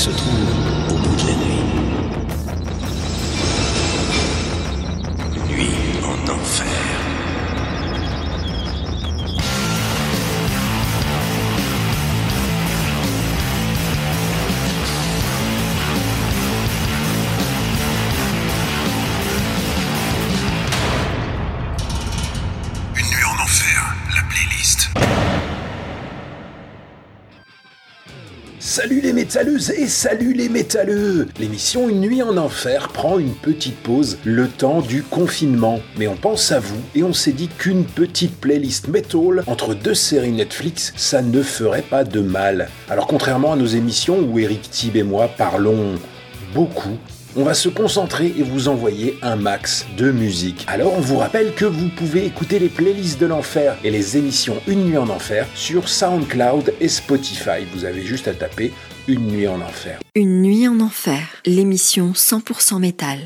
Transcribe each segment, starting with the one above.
se trouve et salut les métalleux L'émission Une nuit en enfer prend une petite pause le temps du confinement. Mais on pense à vous et on s'est dit qu'une petite playlist metal entre deux séries Netflix, ça ne ferait pas de mal. Alors contrairement à nos émissions où Eric Thib et moi parlons beaucoup, on va se concentrer et vous envoyer un max de musique. Alors on vous rappelle que vous pouvez écouter les playlists de l'enfer et les émissions Une nuit en enfer sur SoundCloud et Spotify. Vous avez juste à taper Une nuit en enfer. Une nuit en enfer, l'émission 100% métal. Les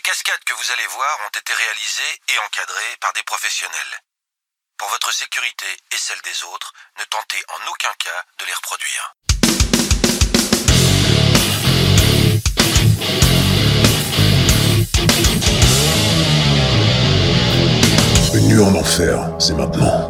cascades que vous allez voir ont été réalisées et encadrées par des professionnels. Pour votre sécurité et celle des autres, ne tentez en aucun cas de les reproduire. Enfer, c'est maintenant.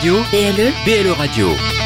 Radio BLE BLE Radio.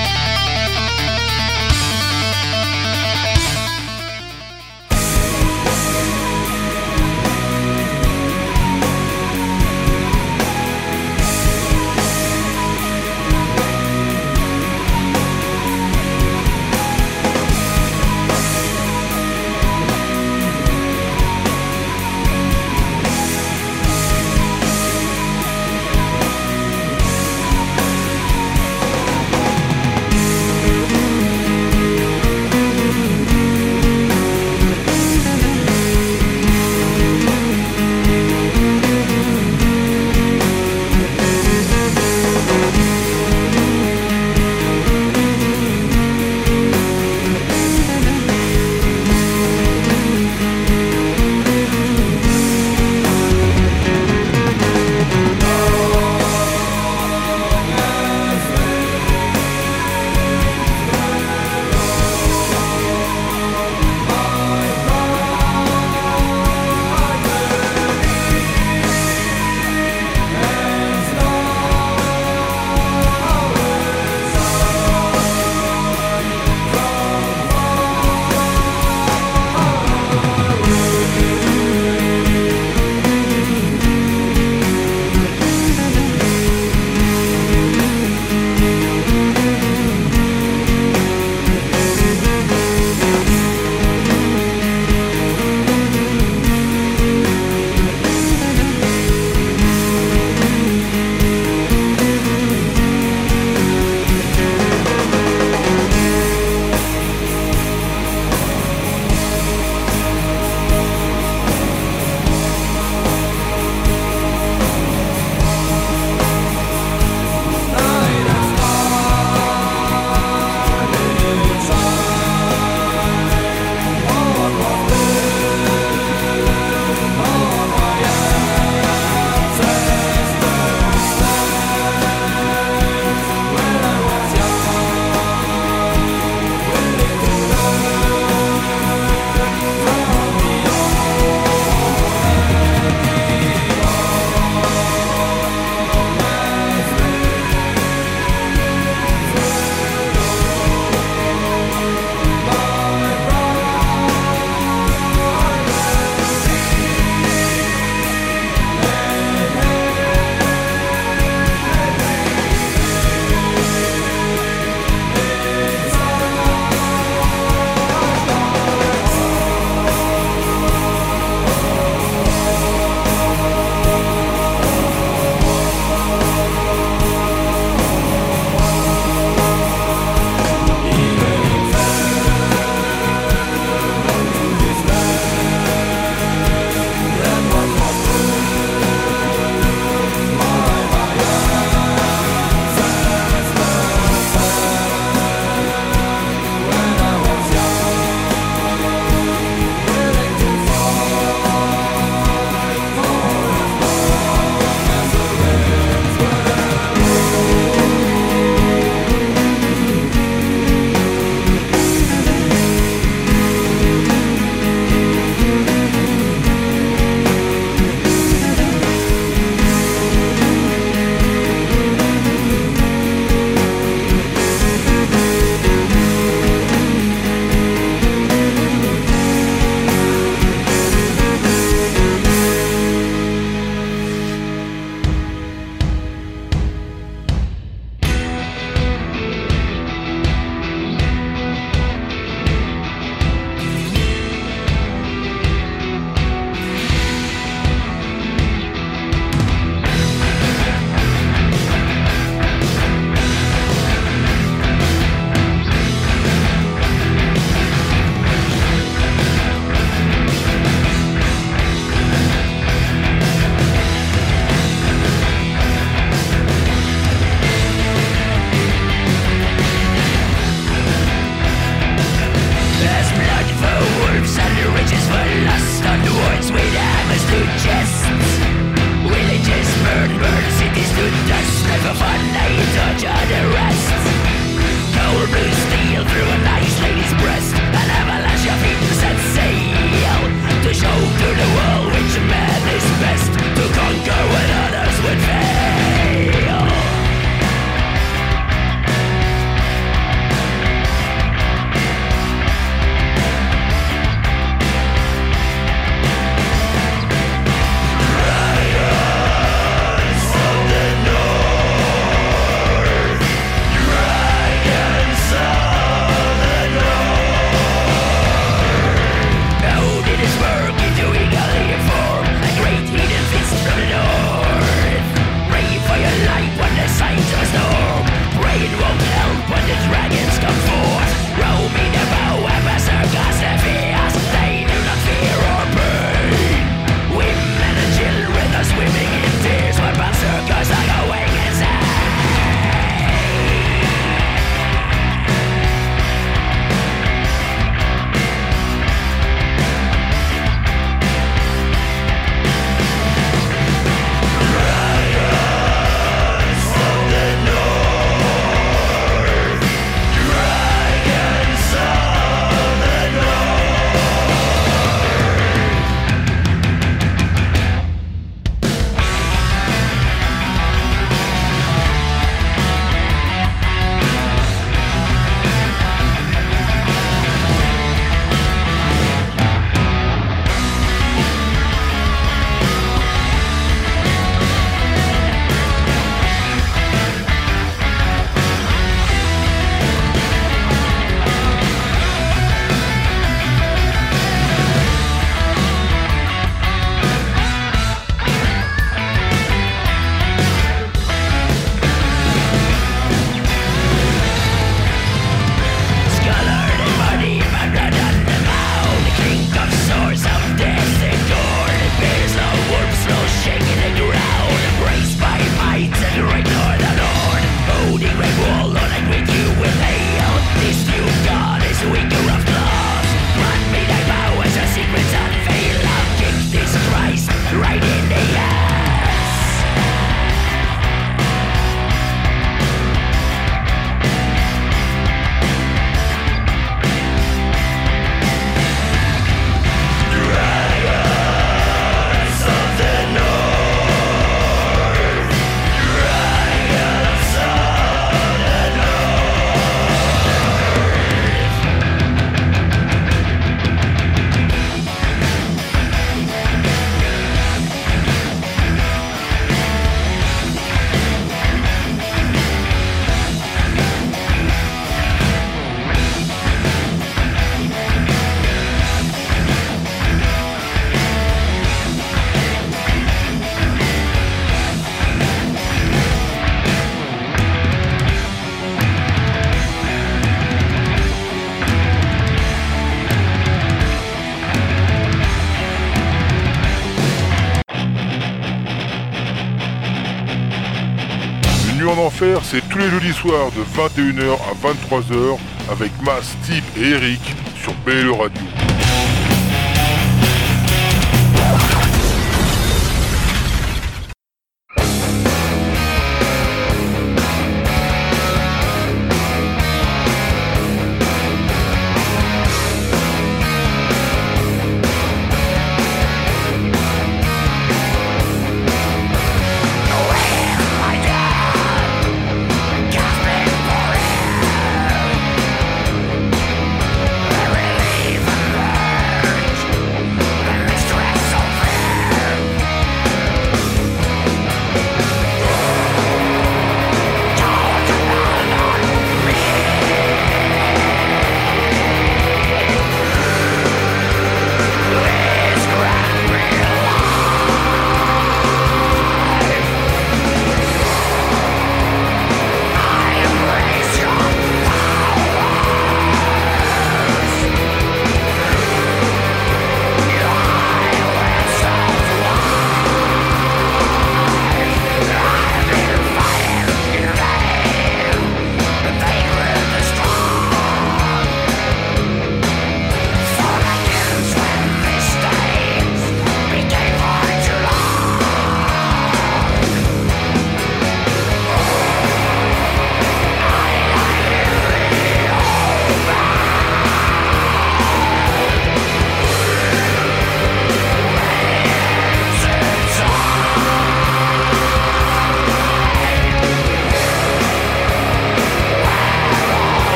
De 21h à 23h avec Mas, Steve et Eric sur BLE Radio.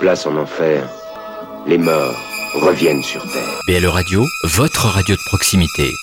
place en enfer, les morts reviennent sur Terre. BL Radio, votre radio de proximité.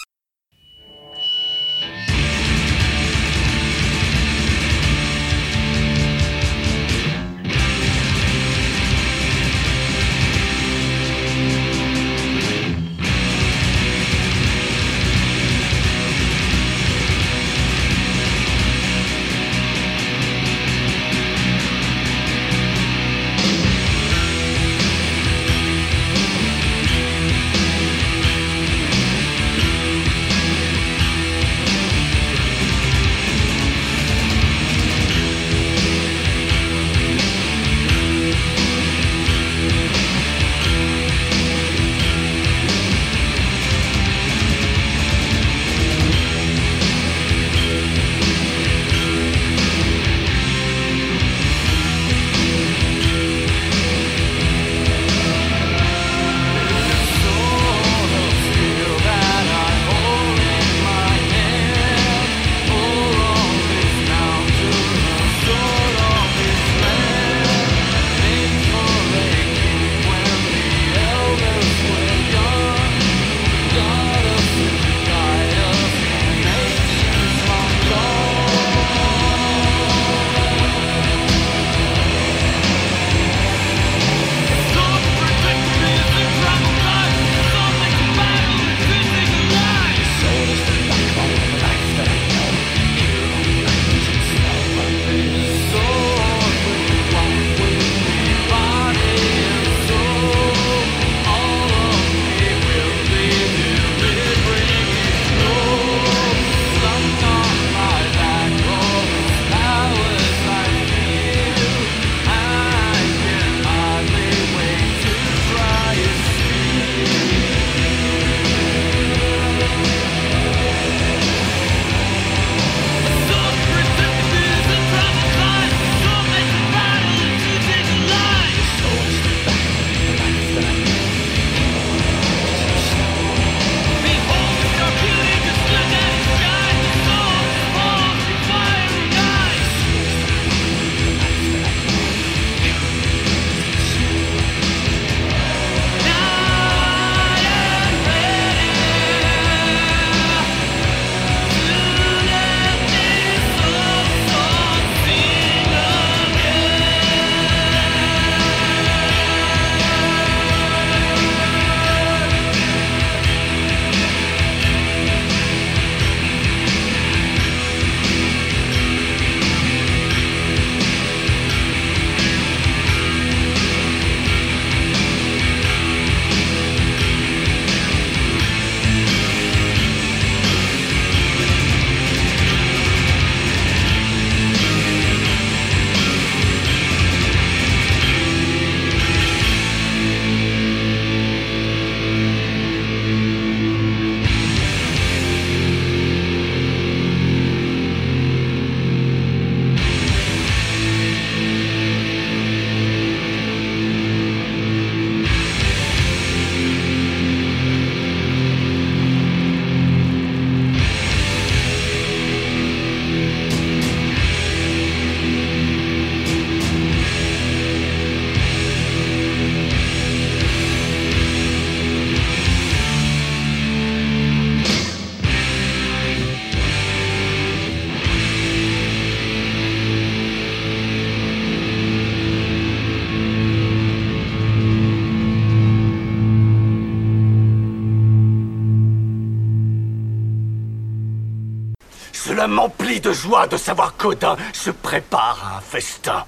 De joie de savoir qu'Odin se prépare à un festin.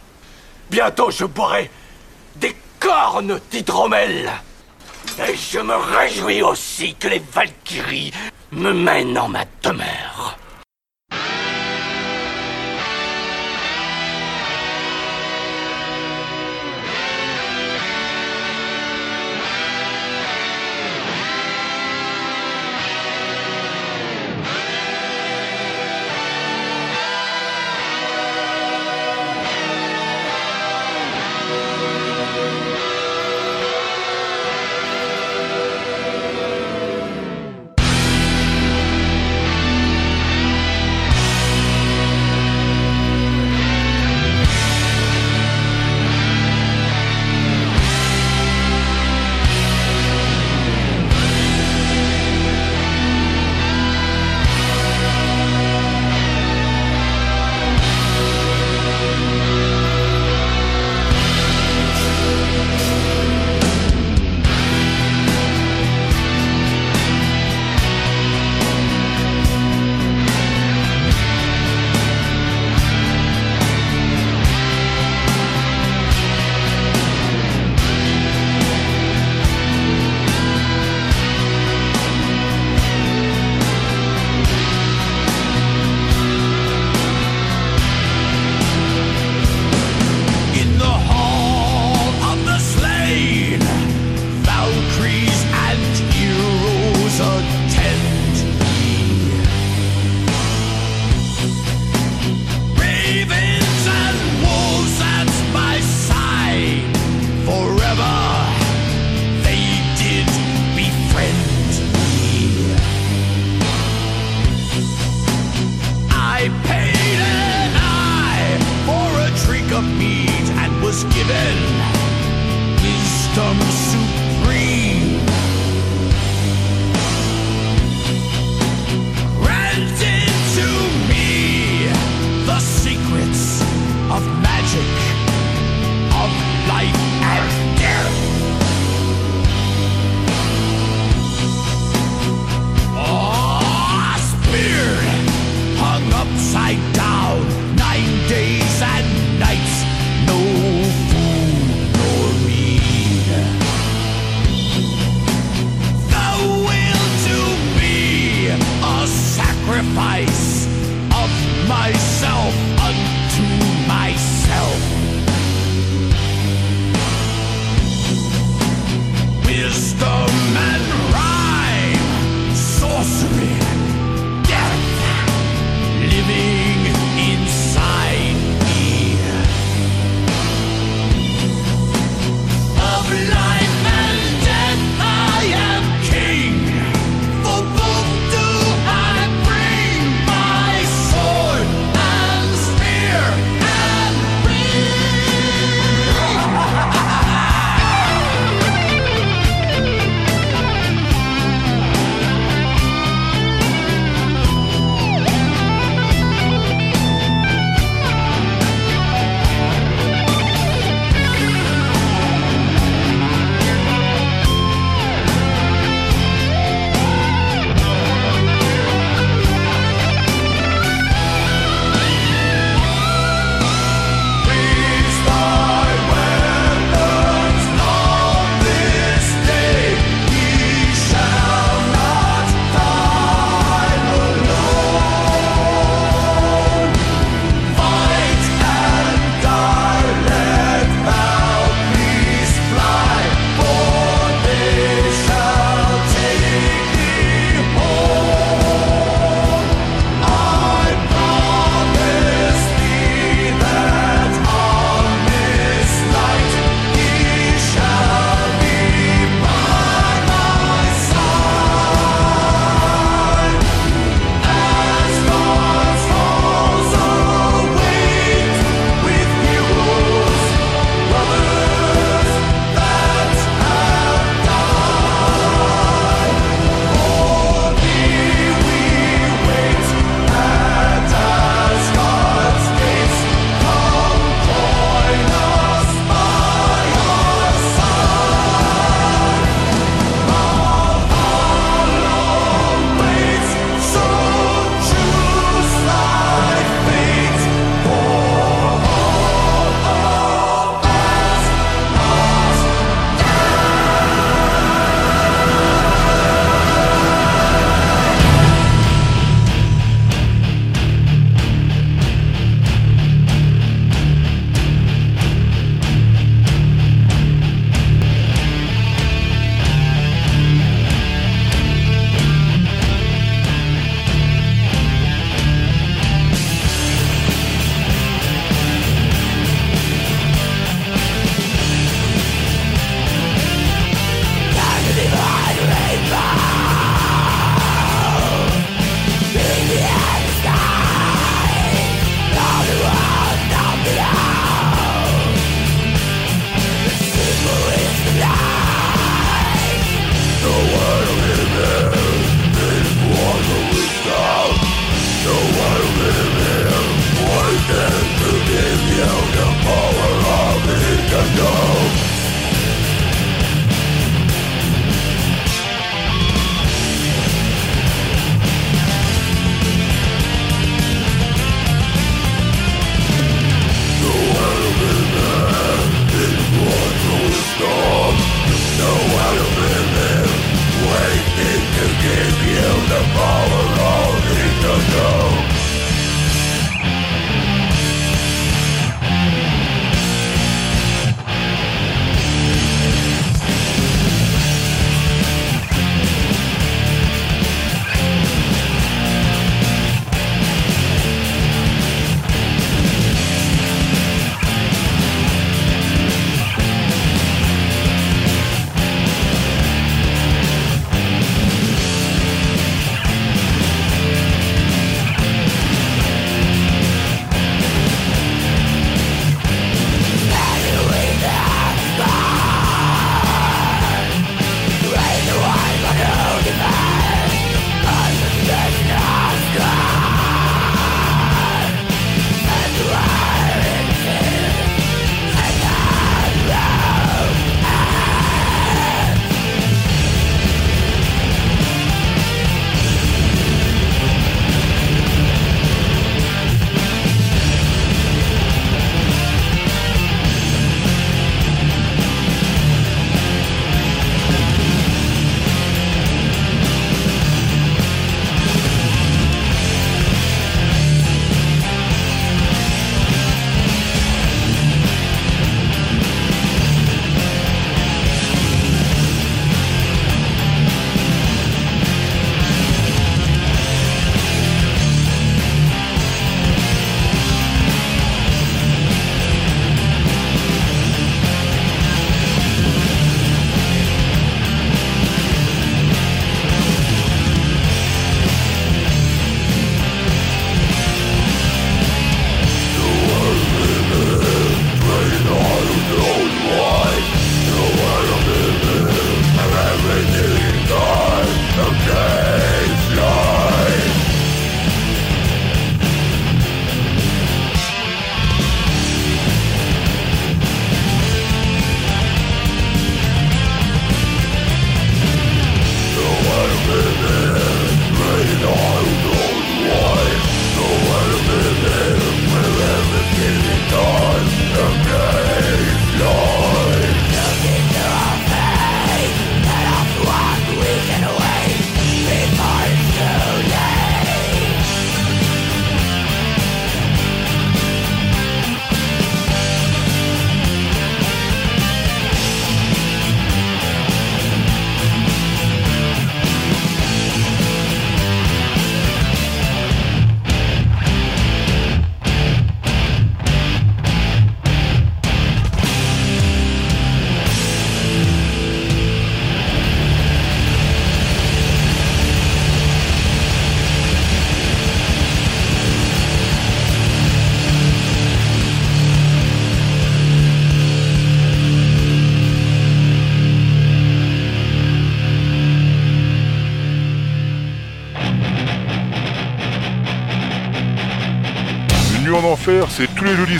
Bientôt je boirai des cornes d'hydromel. Et je me réjouis aussi que les Valkyries me mènent en ma demeure.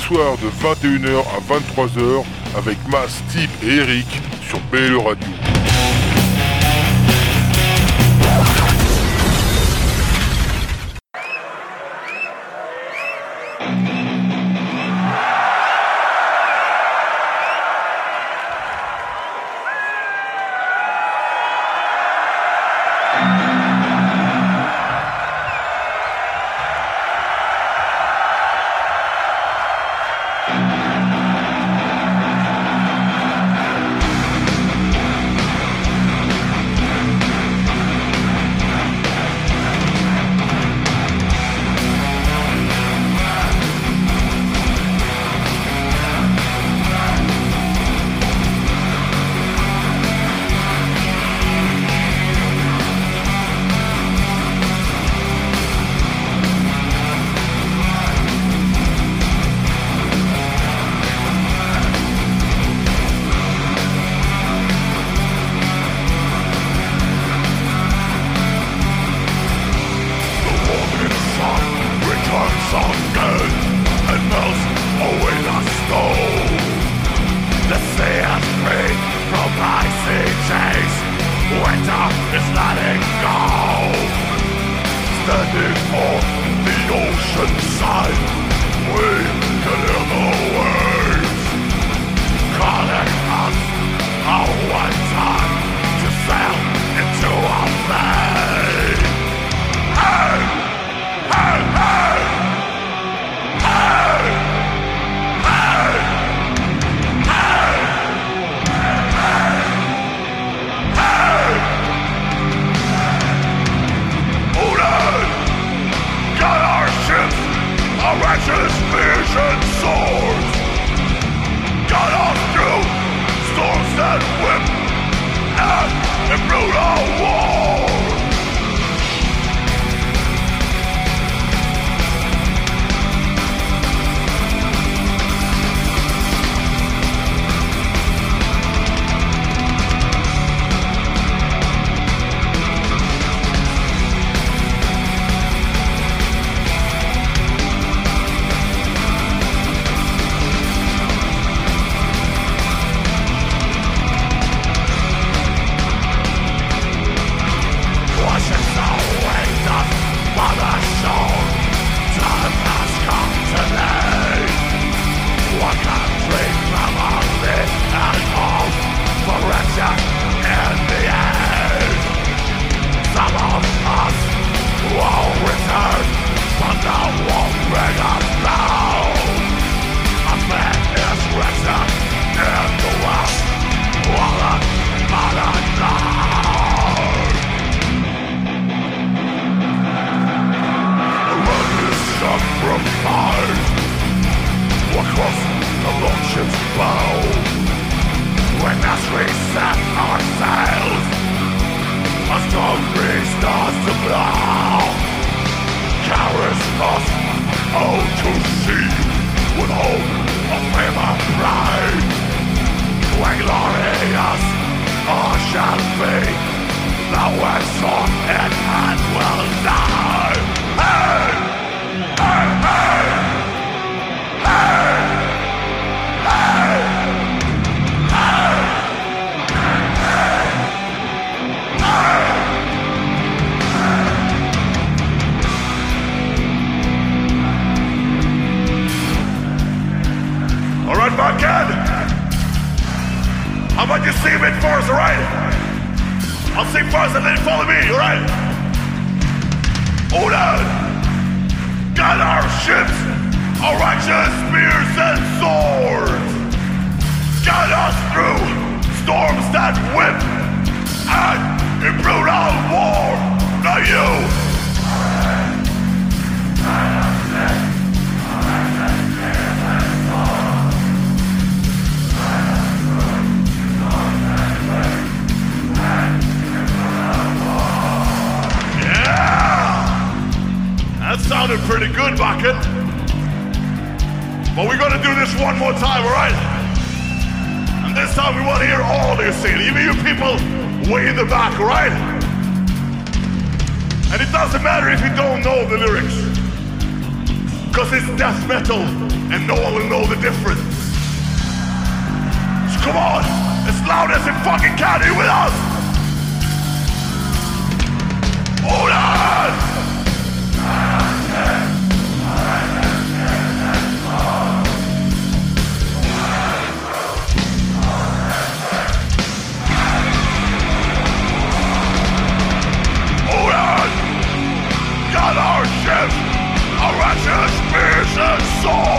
Soirs de 21h à 23h avec Mas, Steve et Eric sur BLE Radio. glorious, or shall be. The worst form in hand will die. see him in first, alright? I'll see first and then follow me, alright? on Got our ships, our righteous spears and swords! Got us through storms that whip and in brutal war! Now you Sounded pretty good, Bucket. But we're gonna do this one more time, alright? And this time we wanna hear all you singing, even you people way in the back, alright? And it doesn't matter if you don't know the lyrics. Cause it's death metal and no one will know the difference. So come on, as loud as it fucking can, are you with us? soul!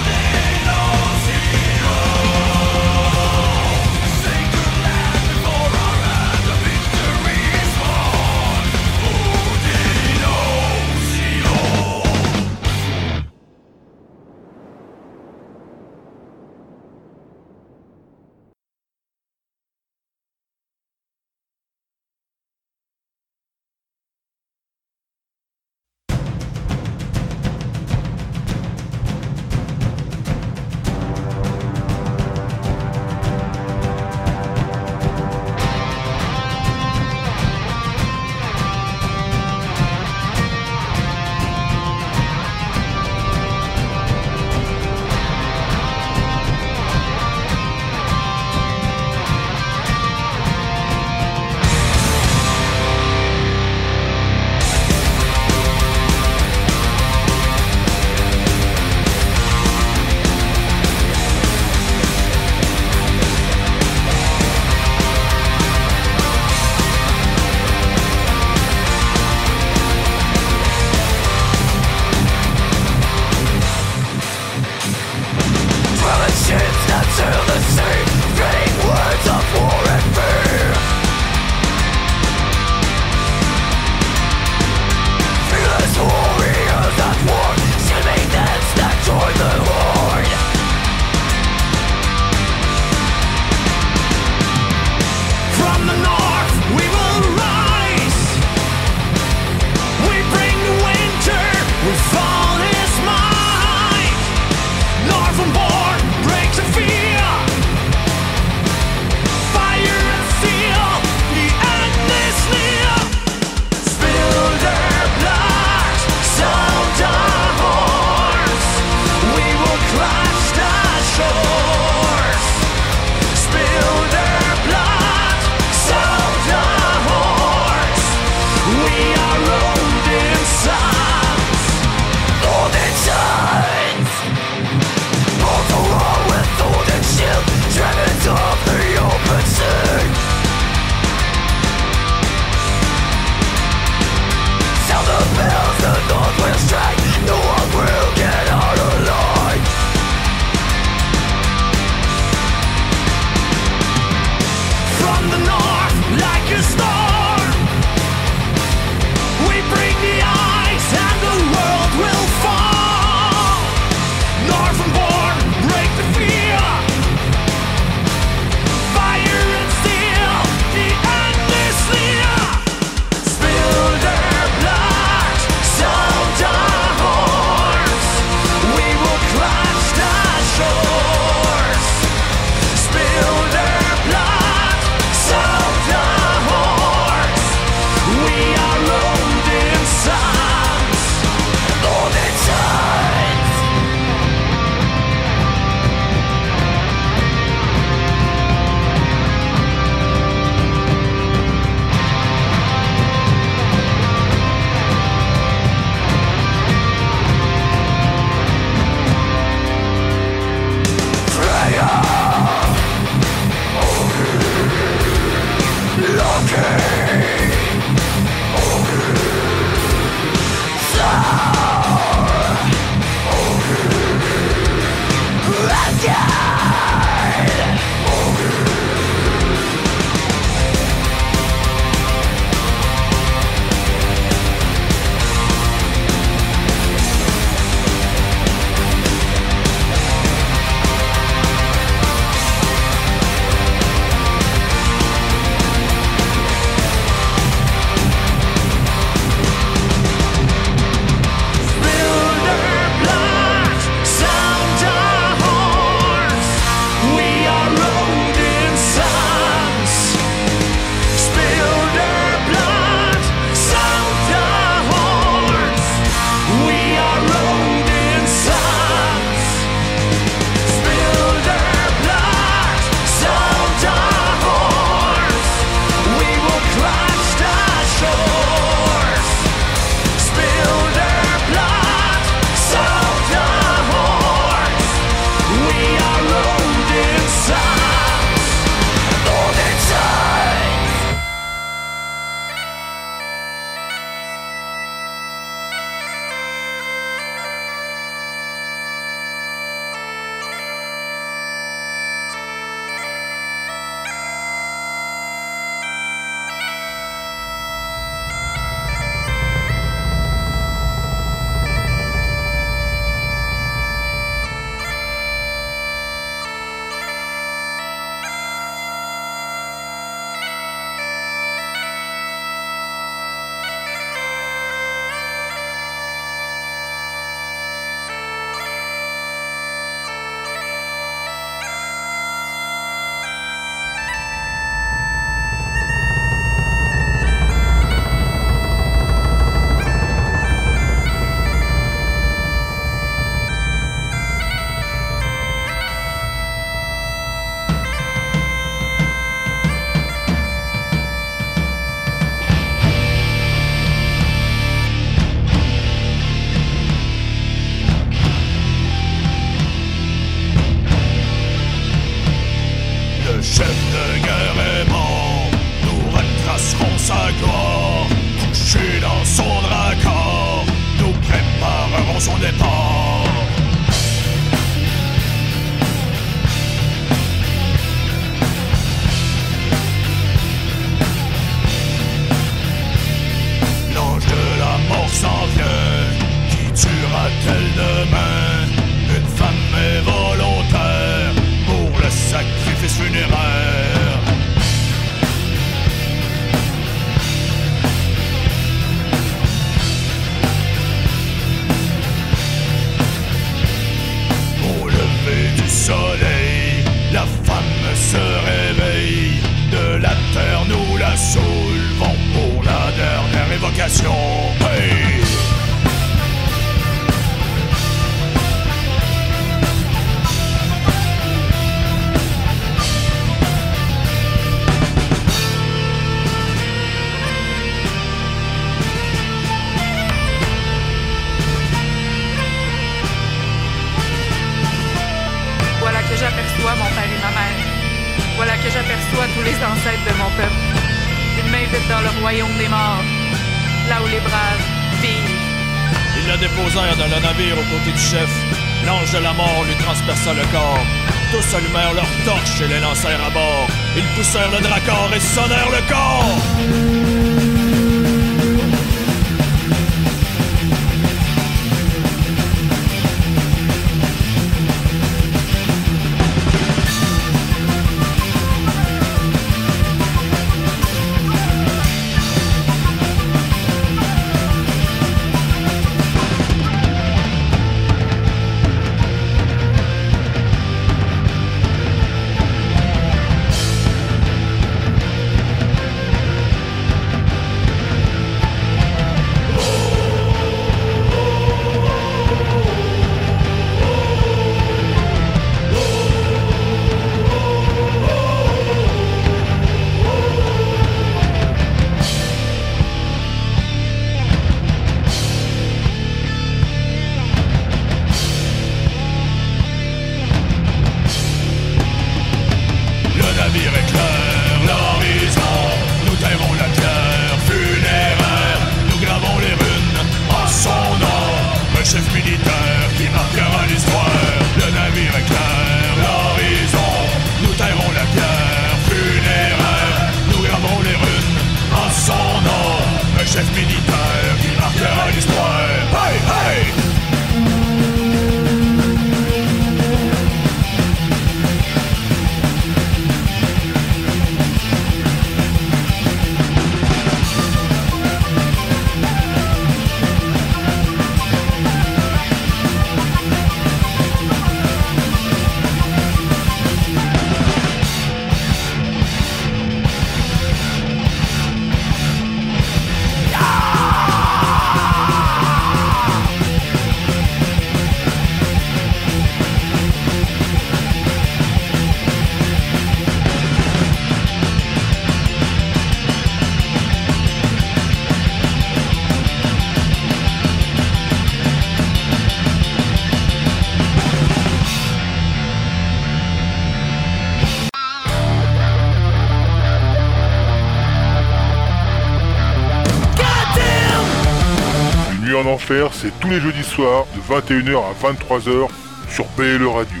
enfer, c'est tous les jeudis soirs de 21h à 23h sur PLE Radio.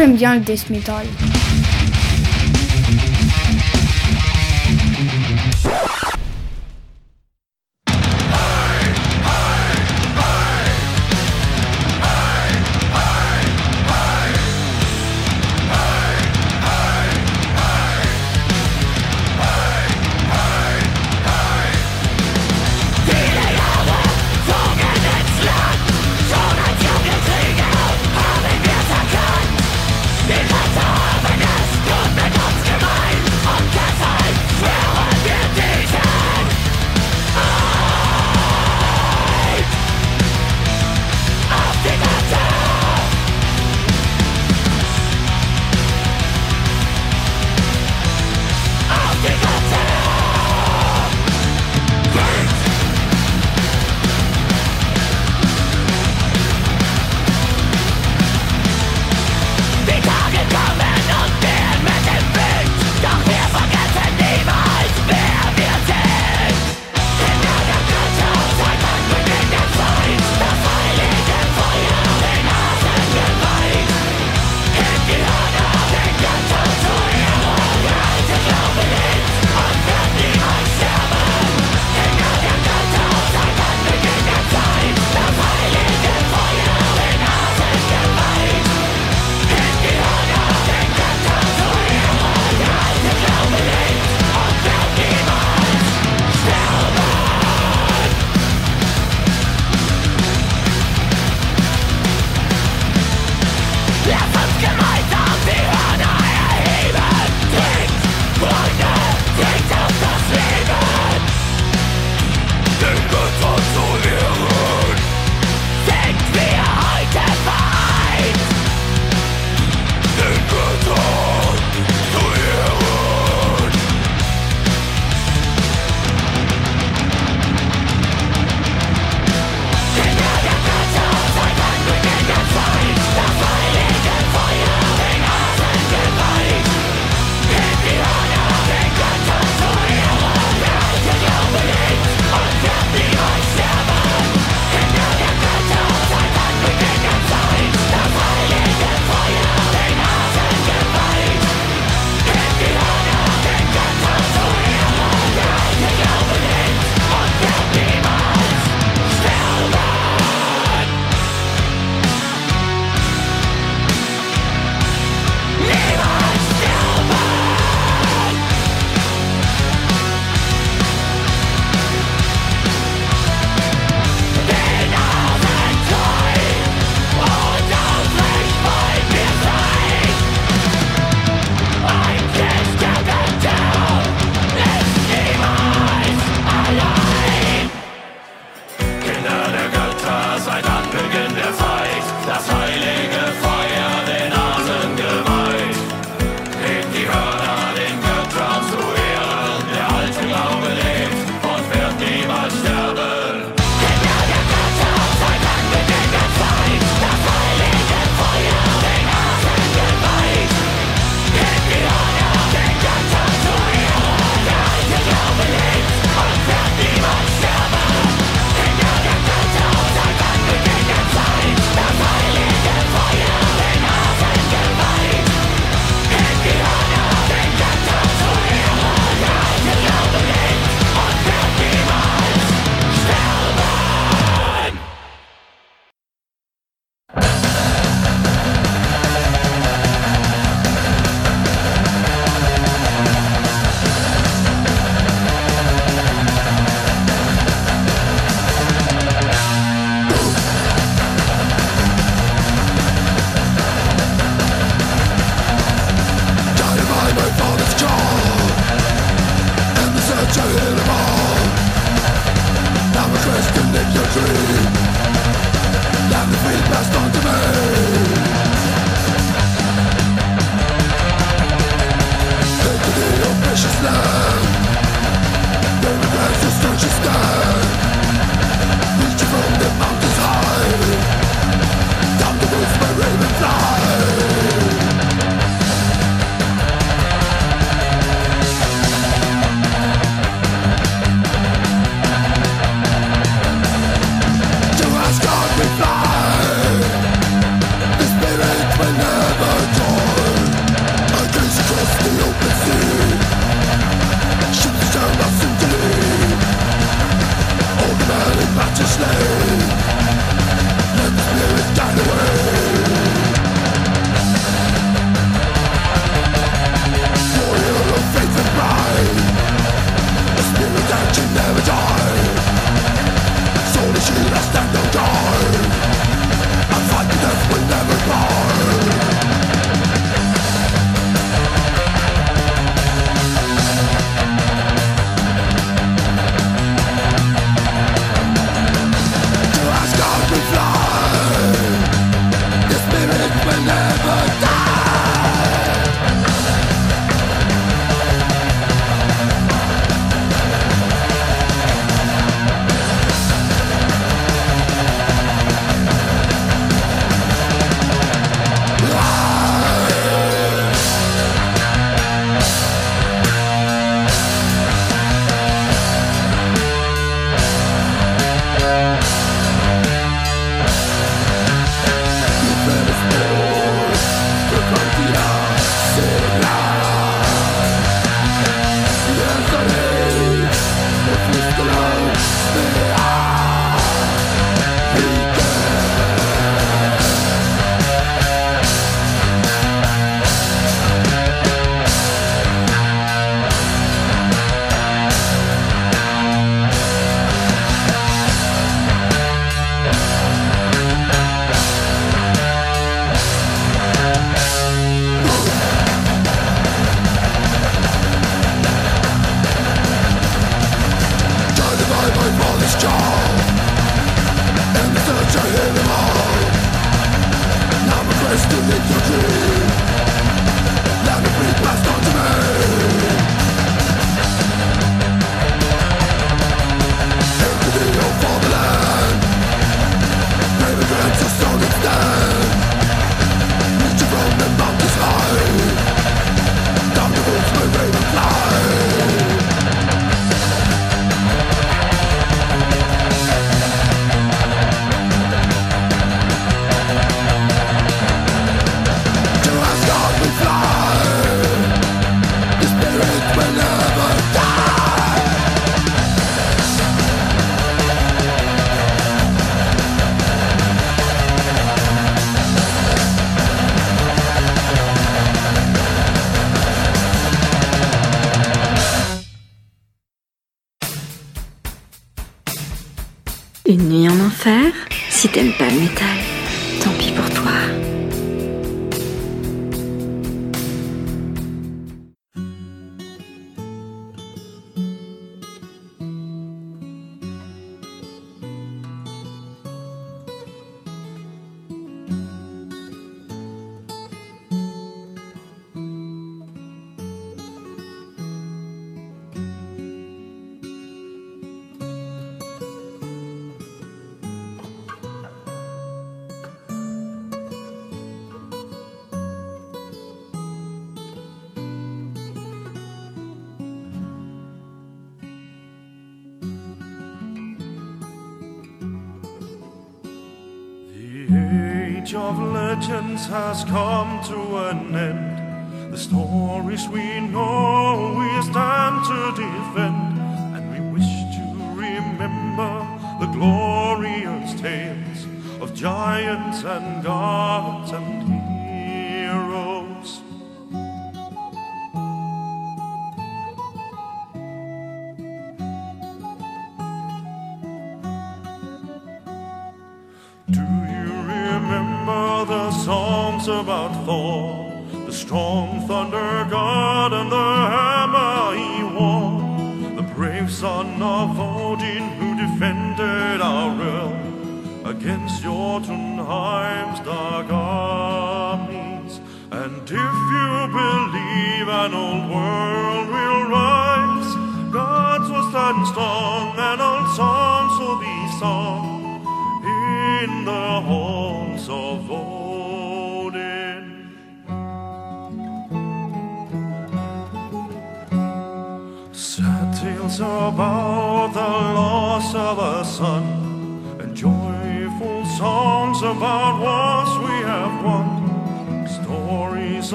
Moi j'aime bien le death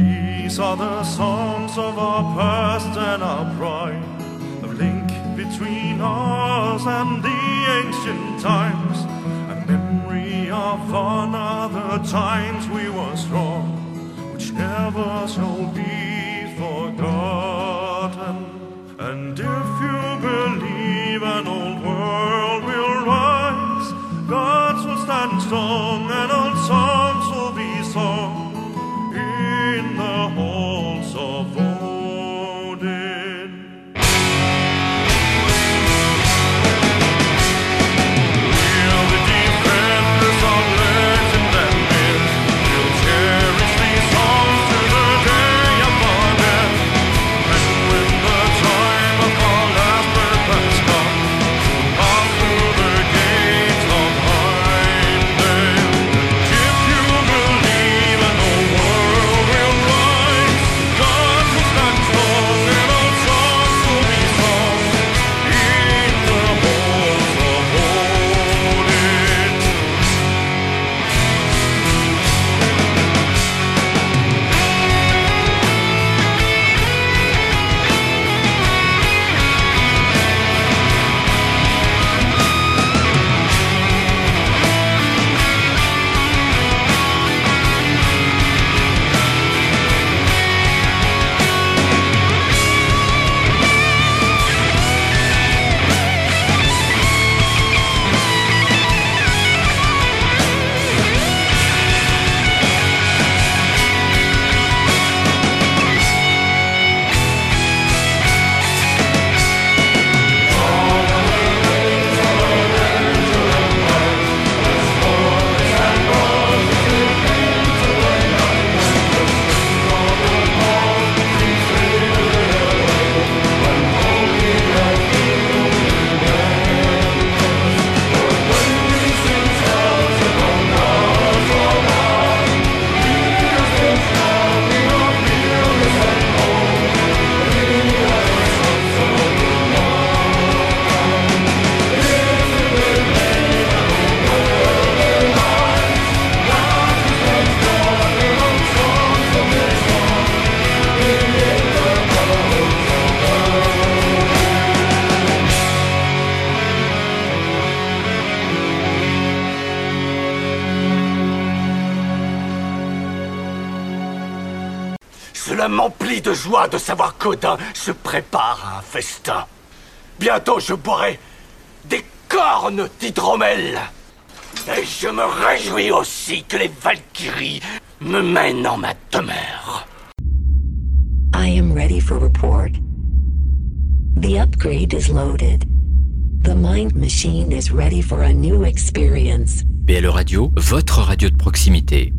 These are the songs of our past and our pride, the link between us and the ancient times, a memory of another times we were strong, which never shall be. De joie de savoir qu'Odin se prépare à un festin. Bientôt je boirai des cornes d'hydromel. Et je me réjouis aussi que les Valkyries me mènent en ma demeure. I am ready for report. The upgrade is loaded. The mind machine is ready for a new experience. BL Radio, votre radio de proximité.